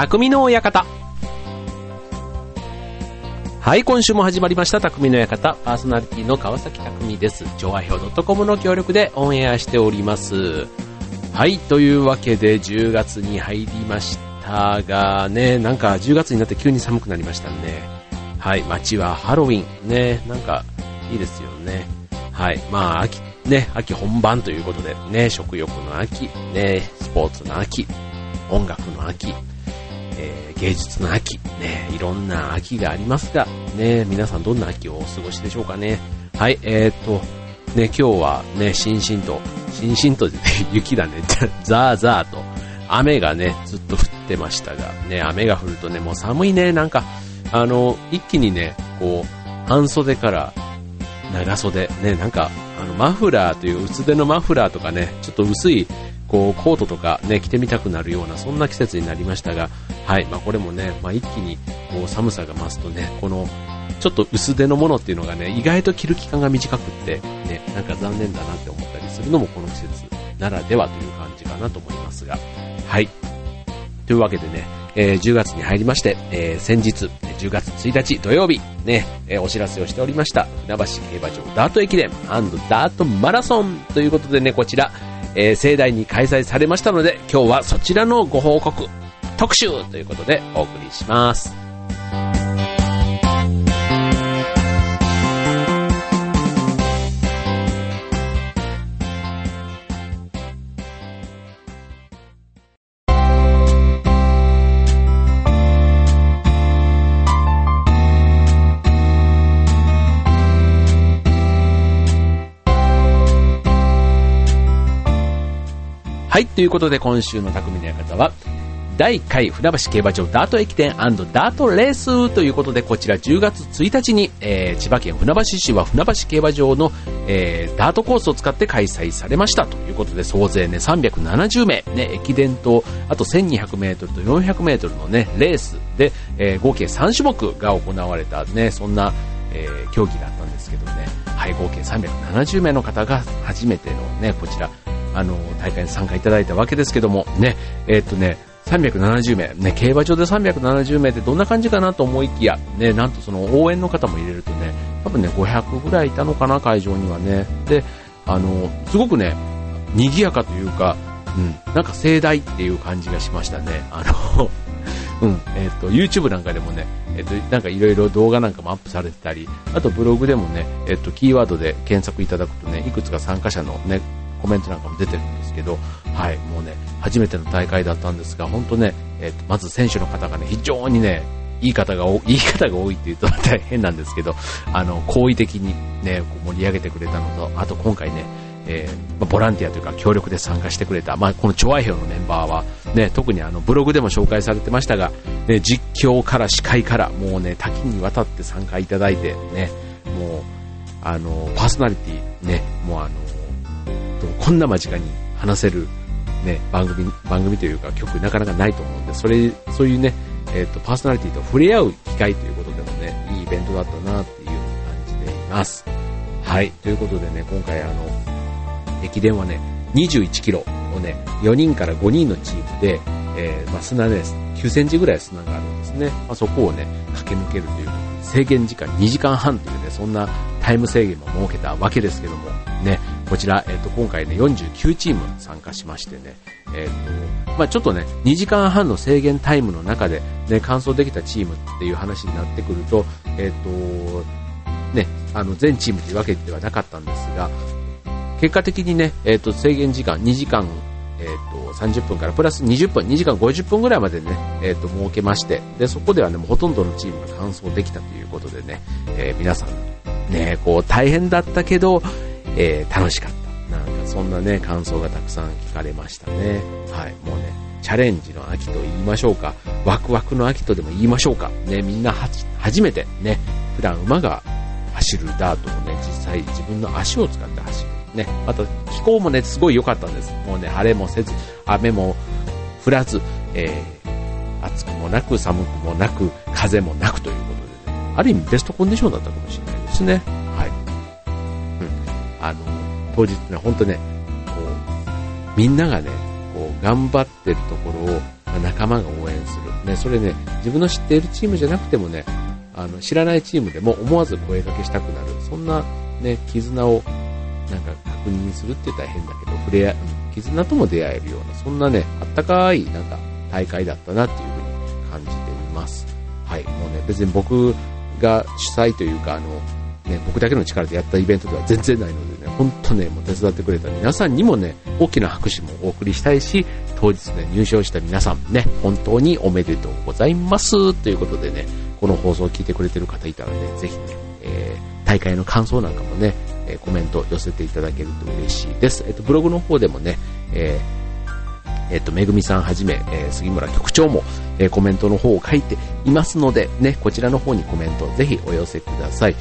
匠の館。はい、今週も始まりました、匠の館。パーソナリティの川崎匠です。調和表 .com の協力でオンエアしております。はい、というわけで10月に入りましたがね、なんか10月になって急に寒くなりましたね。はい、街はハロウィン。ね、なんかいいですよね。はい、まあ秋、ね、秋本番ということでね、食欲の秋、ね、スポーツの秋、音楽の秋、えー、芸術の秋、ね、いろんな秋がありますが、ね、皆さんどんな秋をお過ごしでしょうかね。はい、えー、と、ね、今日はね、しんしんと、しんしんと、雪だね、ザーザーと、雨がね、ずっと降ってましたが、ね、雨が降るとね、もう寒いね、なんか、あの、一気にね、こう、半袖から長袖、ね、なんか、あの、マフラーという薄手のマフラーとかね、ちょっと薄いこうコートとかね、着てみたくなるような、そんな季節になりましたが、はい、まあこれもね、まあ一気にこう寒さが増すとね、このちょっと薄手のものっていうのがね、意外と着る期間が短くって、ね、なんか残念だなって思ったりするのもこの季節ならではという感じかなと思いますが、はい。というわけでね、えー、10月に入りまして、えー、先日、10月1日土曜日、ね、えー、お知らせをしておりました、船橋競馬場ダート駅伝ダートマラソンということでね、こちら、えー、盛大に開催されましたので、今日はそちらのご報告、特集ということでお送りします。はい、ということで今週の匠の館は、第1回船橋競馬場ダート駅伝ダートレースということで、こちら10月1日に、えー、千葉県船橋市は船橋競馬場の、えー、ダートコースを使って開催されましたということで、総勢ね、370名、ね、駅伝と、あと1200メートルと400メートルのね、レースで、えー、合計3種目が行われたね、そんな、えー、競技だったんですけどね、はい、合計370名の方が初めてのね、こちら、あの、大会に参加いただいたわけですけども、ね、えー、っとね、370名、ね、競馬場で370名ってどんな感じかなと思いきや、ね、なんとその応援の方も入れるとね、多分ね、500ぐらいいたのかな、会場にはね。で、あの、すごくね、賑やかというか、うん、なんか盛大っていう感じがしましたね。あの うん、えっ、ー、と、YouTube なんかでもね、えっ、と、なんかいろいろ動画なんかもアップされてたり、あとブログでもね、えっ、ー、と、キーワードで検索いただくとね、いくつか参加者のね、コメントなんかも出てるんですけど、はい、もうね、初めての大会だったんですが、本当ね、えっ、と、まず選手の方がね、非常にね、いい方が多い、いい方が多いって言うと大変なんですけど、あの、好意的にね、盛り上げてくれたのと、あと今回ね、えー、ボランティアというか協力で参加してくれた、まあ、この調和表のメンバーは、ね、特にあのブログでも紹介されてましたが、ね、実況から司会からもうね、多岐にわたって参加いただいて、ね、もう、あの、パーソナリティ、ね、もうあの、こんな間近に話せる、ね、番組、番組というか曲なかなかないと思うんで、それ、そういうね、えっ、ー、と、パーソナリティと触れ合う機会ということでもね、いいイベントだったなっていう感じでいます。はい、ということでね、今回あの、駅伝はね、21キロをね、4人から5人のチームで、えー、まあ、砂です。9センチぐらい砂があるんですね。まあ、そこをね、駆け抜けるという制限時間2時間半というね、そんなタイム制限も設けたわけですけども、ね、こちら、えっ、と、今回ね、49チーム参加しましてね、えっ、と、まあちょっとね、2時間半の制限タイムの中で、ね、完走できたチームっていう話になってくると、えっ、と、ね、あの、全チームというわけではなかったんですが、結果的にね、えっ、と、制限時間2時間、えっ、と、30分からプラス20分、2時間50分ぐらいまでね、えっ、と、設けまして、で、そこではね、もうほとんどのチームが完走できたということでね、え皆さん、ね、こう、大変だったけど、えー、楽しかった。なんかそんなね、感想がたくさん聞かれましたね。はい、もうね、チャレンジの秋と言いましょうか、ワクワクの秋とでも言いましょうか、ね、みんな初めてね、普段馬が走るダートをね、実際自分の足を使って走る。ね、また気候もね、すごい良かったんです。もうね、晴れもせず、雨も降らず、えー、暑くもなく寒くもなく、風もなくということでね、ある意味ベストコンディションだったかもしれないですね。あの、当日ね、ほんとね、こう、みんながね、こう、頑張ってるところを、まあ、仲間が応援する。ね、それね、自分の知っているチームじゃなくてもね、あの、知らないチームでも思わず声掛けしたくなる。そんなね、絆をなんか確認するって言ったら変だけど、触れ合、絆とも出会えるような、そんなね、あったかい、なんか、大会だったなっていうふうに感じています。はい。もうね、別に僕が主催というか、あの、ね、僕だけの力でやったイベントでは全然ないのでね、本当ね、もう手伝ってくれた皆さんにもね、大きな拍手もお送りしたいし、当日ね、入賞した皆さんね、本当におめでとうございます。ということでね、この放送を聞いてくれてる方いたらね、ぜひね、えー、大会の感想なんかもね、えー、コメント寄せていただけると嬉しいです。えっ、と、ブログの方でもね、えー、えっ、と、めぐみさんはじめ、えー、杉村局長も、えー、コメントの方を書いていますので、ね、こちらの方にコメントをぜひお寄せください。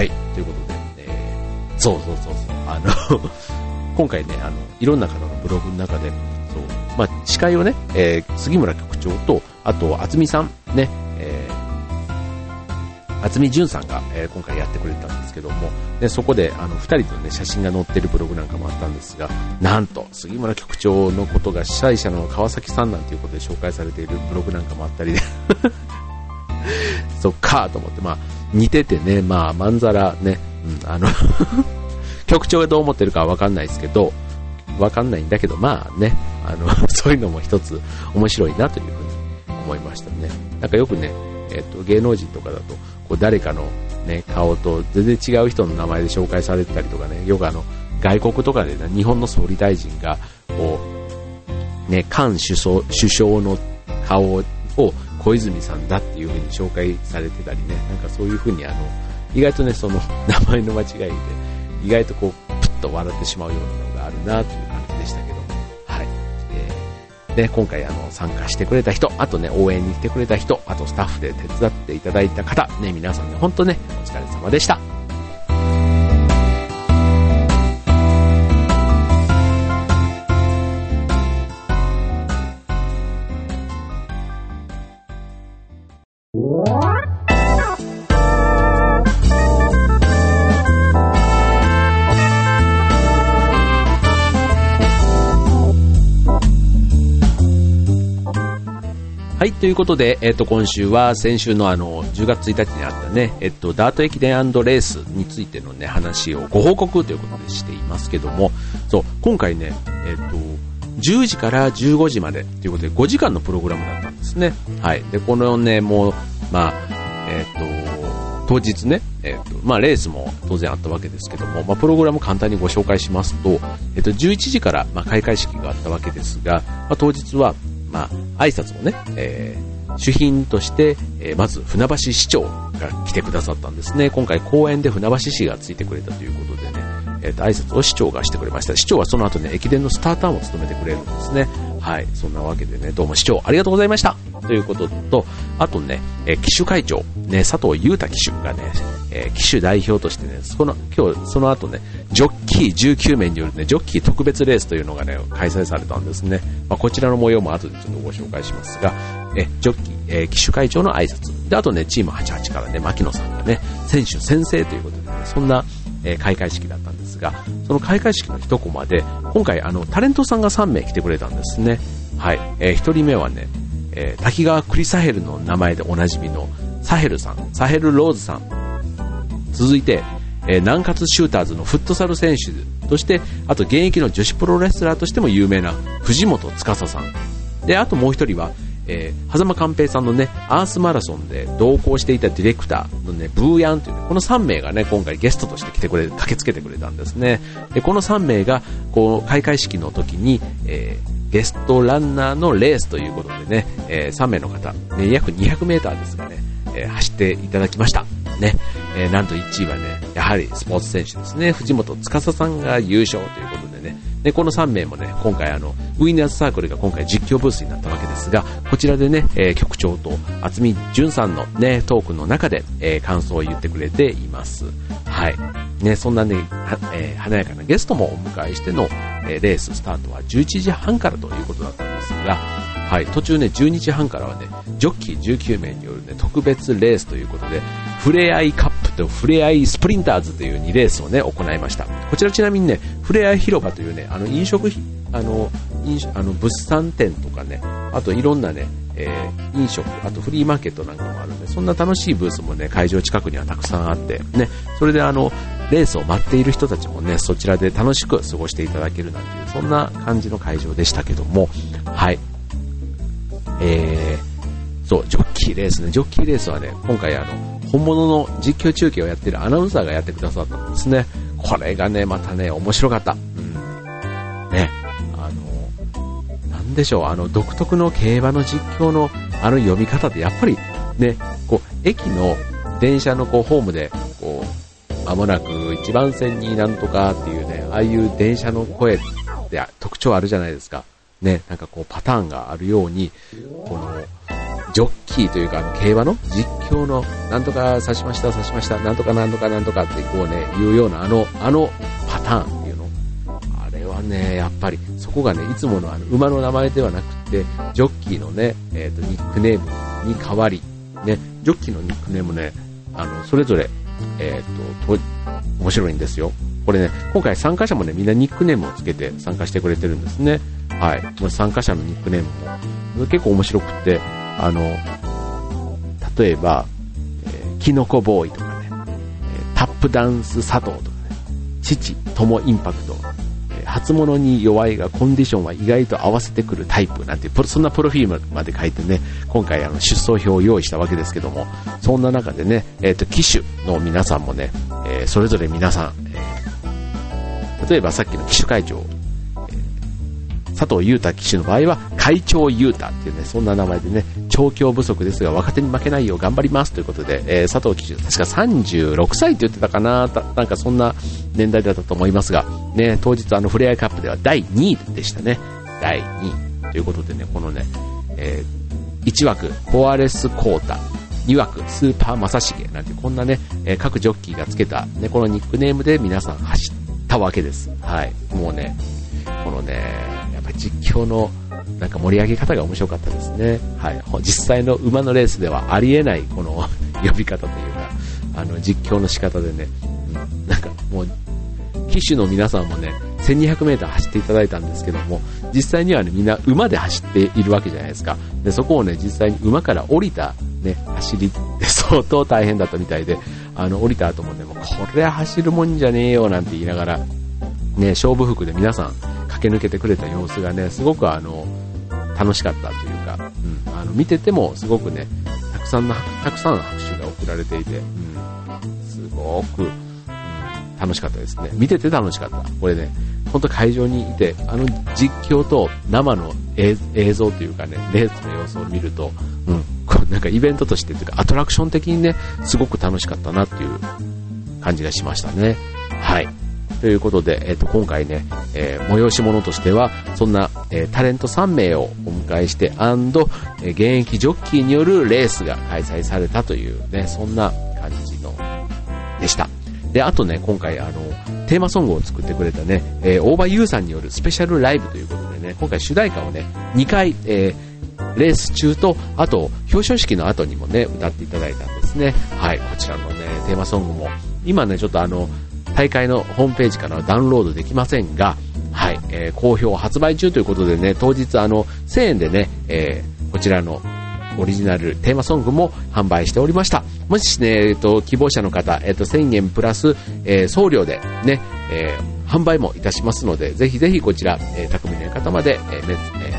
はい、ということで、えー、そうそうそうそう、あの 今回ね、あの、いろんな方のブログの中で、そう、まあ、司会をね、えー、杉村局長と、あと、あつみさん、ね、えー、渥美淳さんが、えー、今回やってくれたんですけども、でそこであの2人の、ね、写真が載ってるブログなんかもあったんですが、なんと杉村局長のことが主催者の川崎さんなんていうことで紹介されているブログなんかもあったりで。そっかと思って、まあ、似ててね、まあ、まんざらね、うん、あの 局長がどう思ってるかはわかんないですけど、わかんないんだけど、まあね、あの、そういうのも一つ面白いなというふうに思いましたね。なんかよくね、えっ、ー、と、芸能人とかだと、こう誰かのね、顔と全然違う人の名前で紹介されてたりとかね、よくあの、外国とかでね、日本の総理大臣が、こう、ね、菅首相首相の顔を小泉さんだっていう風に紹介されてたりね、なんかそういう風にあの、意外とね、その 名前の間違いで、意外とこう、プッと笑ってしまうようなのがあるなという感じでしたけど、はい。えー、で、今回あの、参加してくれた人、あとね、応援に来てくれた人、あとスタッフで手伝っていただいた方、ね、皆さんね、ほんとね、お疲れ様でした。はい、ということで、えっ、と、今週は先週のあの、10月1日にあったね、えっと、ダート駅伝レースについてのね、話をご報告ということでしていますけども、そう、今回ね、えっと、10時から15時までということで5時間のプログラムだったんですね。はい。で、このね、もう、まあ、えっと、当日ね、えっと、まあ、レースも当然あったわけですけども、まあ、プログラム簡単にご紹介しますと、えっと、11時から、まあ、開会式があったわけですが、まあ、当日は、まあ、挨拶もね、えー、主賓として、えー、まず船橋市長が来てくださったんですね。今回公演で船橋市がついてくれたということでね、えっ、ー、と、挨拶を市長がしてくれました。市長はその後ね、駅伝のスターターも務めてくれるんですね。はい。そんなわけでね、どうも市長ありがとうございました。ということと、あとね、えー、騎手会長、ね、佐藤裕太騎手がね、えー、騎手代表としてね、その、今日、その後ね、ジョッキー19名によるね、ジョッキー特別レースというのがね、開催されたんですね。まあ、こちらの模様も後でちょっとご紹介しますが、え、ジョッキー、えー、騎手会長の挨拶。で、あとね、チーム88からね、牧野さんがね、選手先生ということでね、そんな、えー、開会式だったんですが、その開会式の一コマで、今回あの、タレントさんが3名来てくれたんですね。はい。えー、1人目はね、えー、滝川クリサヘルの名前でおなじみのサヘルさん、サヘルローズさん。続いて、えー、南葛シューターズのフットサル選手として、あと現役の女子プロレスラーとしても有名な藤本司さん。で、あともう一人は、えー、狭間寛平さんのね、アースマラソンで同行していたディレクターのね、ブーヤンという、ね、この3名がね、今回ゲストとして来てくれ、駆けつけてくれたんですね。で、この3名が、こう、開会式の時に、えー、ゲストランナーのレースということでね、えー、3名の方、ね、約200メーターですがね、えー、走っていただきました。ね、えー、なんと1位はね、やはりスポーツ選手ですね、藤本司さんが優勝ということでね、で、この3名もね、今回あの、ウィナーズサークルが今回実況ブースになったわけですが、こちらでね、えー、局長と渥美淳さんのね、トークの中で、えー、感想を言ってくれています。はい。ね、そんなね、えー、華やかなゲストもお迎えしての、え、レーススタートは11時半からということだったんですが、はい、途中ね、12時半からはね、ジョッキー19名によるね、特別レースということで、ふれあいカップと、フレアイスプリンターズという2レースをね、行いました。こちらちなみにね、フレアイ広場というね、あの、飲食、あの、飲、あの、物産展とかね、あといろんなね、えー、飲食、あとフリーマーケットなんかもあるんで、そんな楽しいブースもね、会場近くにはたくさんあって、ね、それであの、レースを待っている人たちもね、そちらで楽しく過ごしていただけるなんていう、そんな感じの会場でしたけども、はい。えー、そう、ジョッキーレースね、ジョッキーレースはね、今回あの、本物の実況中継をやってるアナウンサーがやってくださったんですね。これがね、またね、面白かった。うん。ね、あの、なんでしょう、あの、独特の競馬の実況のあの読み方ってやっぱりね、こう、駅の電車のこう、ホームで、こう、間もなく1番線になんとかっていうね、ああいう電車の声って特徴あるじゃないですか。ね、なんかこうパターンがあるように、この、ジョッキーというか、競馬の実況の、なんとか刺しました、刺しました、なんとかなんとかなんとかってこうね、言うような、あの、あのパターンっていうの。あれはね、やっぱり、そこがね、いつものあの、馬の名前ではなくて、ジョッキーのね、えっ、ー、と、ニックネームに変わり、ね、ジョッキーのニックネームね、あの、それぞれ、えっ、ー、と、面白いんですよ。これね、今回参加者もね、みんなニックネームをつけて参加してくれてるんですね。はい。参加者のニックネームも結構面白くって、あの、例えば、えー、キノコボーイとかね、タップダンス佐藤とかね、父、友インパクト、え、初物に弱いがコンディションは意外と合わせてくるタイプなんて、そんなプロフィールまで書いてね、今回あの出走表を用意したわけですけども、そんな中でね、えっ、ー、と、機種の皆さんもね、えー、それぞれ皆さん、え、例えばさっきの機種会長、佐藤裕太騎手の場合は会長裕太っていうね、そんな名前でね、調教不足ですが若手に負けないよう頑張りますということで、えー、佐藤騎手、確か36歳って言ってたかな、なんかそんな年代だったと思いますが、ね、当日あのフレアカップでは第2位でしたね。第2位。ということでね、このね、えー、1枠、コアレスコータ、2枠、スーパー正成なんてこんなね、えー、各ジョッキーがつけた、ね、このニックネームで皆さん走ったわけです。はい。もうね、このね、実況のなんか盛り上げ方が面白かったですね。はい。実際の馬のレースではありえないこの 呼び方というか、あの実況の仕方でね、うん、なんかもう、騎手の皆さんもね、1200m 走っていただいたんですけども、実際にはね、みんな馬で走っているわけじゃないですか。で、そこをね、実際に馬から降りたね、走りって 相当大変だったみたいで、あの、降りた後もね、もうこれは走るもんじゃねえよなんて言いながら、ね、勝負服で皆さん駆け抜けてくれた様子がね、すごくあの、楽しかったというか、うん、あの、見ててもすごくね、たくさんの、たくさんの拍手が送られていて、うん、すごく、うん、楽しかったですね。見てて楽しかった。これね、ほんと会場にいて、あの実況と生の映像というかね、レースの様子を見ると、うん、こうなんかイベントとしてというか、アトラクション的にね、すごく楽しかったなっていう感じがしましたね。はい。ということで、えっ、と、今回ね、えー、催し物としては、そんな、えー、タレント3名をお迎えして、アンド、え現役ジョッキーによるレースが開催されたというね、そんな感じの、でした。で、あとね、今回、あの、テーマソングを作ってくれたね、え、大場優さんによるスペシャルライブということでね、今回主題歌をね、2回、え、レース中と、あと、表彰式の後にもね、歌っていただいたんですね。はい、こちらのね、テーマソングも、今ね、ちょっとあの、大会のホームページからダウンロードできませんが、はい、えー、好評発売中ということでね、当日あの、1000円でね、えー、こちらのオリジナルテーマソングも販売しておりました。もしね、えっ、ー、と、希望者の方、えっ、ー、と、1000円プラス、えー、送料でね、えー、販売もいたしますので、ぜひぜひこちら、えー、匠の方まで、えーえ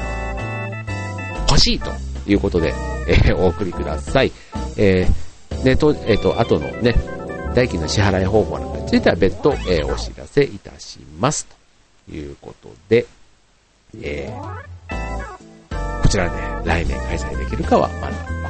ー、欲しいということで、えー、お送りください。えー、ね、と、えっ、ー、と、後のね、代金の支払い方法なんかについては別途、えー、お知らせいたします。ということで、えー、こちらね、来年開催できるかはまだ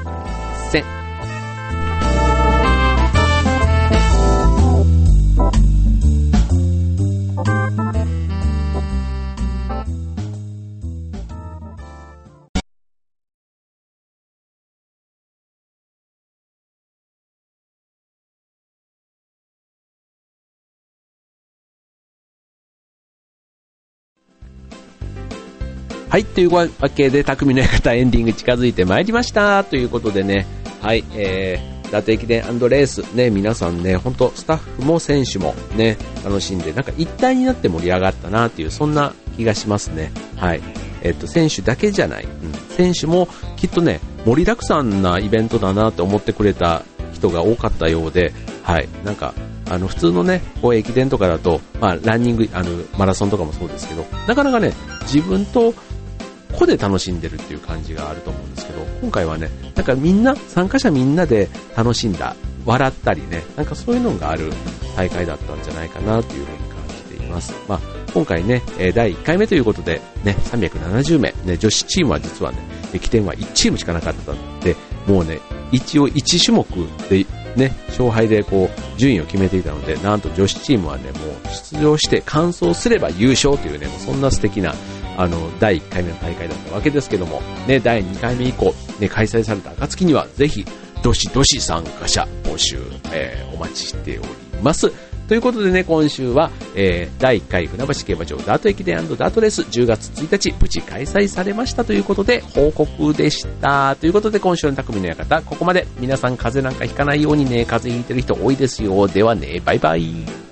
はい、というわけで、匠の館エンディング近づいてまいりました。ということでね、はい、えダート駅伝レース、ね、皆さんね、本当スタッフも選手もね、楽しんで、なんか一体になって盛り上がったなっていう、そんな気がしますね。はい。えっと、選手だけじゃない。うん。選手もきっとね、盛りだくさんなイベントだなって思ってくれた人が多かったようで、はい。なんか、あの、普通のね、こう駅伝とかだと、まあ、ランニング、あの、マラソンとかもそうですけど、なかなかね、自分と個で楽しんでるっていう感じがあると思うんですけど、今回はね、なんかみんな、参加者みんなで楽しんだ、笑ったりね、なんかそういうのがある大会だったんじゃないかなというふうに感じています。まあ、今回ね、第1回目ということで、ね、370名、ね、女子チームは実はね、駅伝は1チームしかなかったので、もうね、一応1種目でね、勝敗でこう、順位を決めていたので、なんと女子チームはね、もう出場して完走すれば優勝というね、そんな素敵な、あの、第1回目の大会だったわけですけども、ね、第2回目以降、ね、開催された暁には、ぜひ、どしどし参加者募集、えー、お待ちしております。ということでね、今週は、えー、第1回船橋競馬場ダート駅伝ダートレース10月1日無事開催されましたということで報告でした。ということで今週の匠の館、ここまで皆さん風邪なんかひかないようにね、風邪ひいてる人多いですよ。ではね、バイバイ。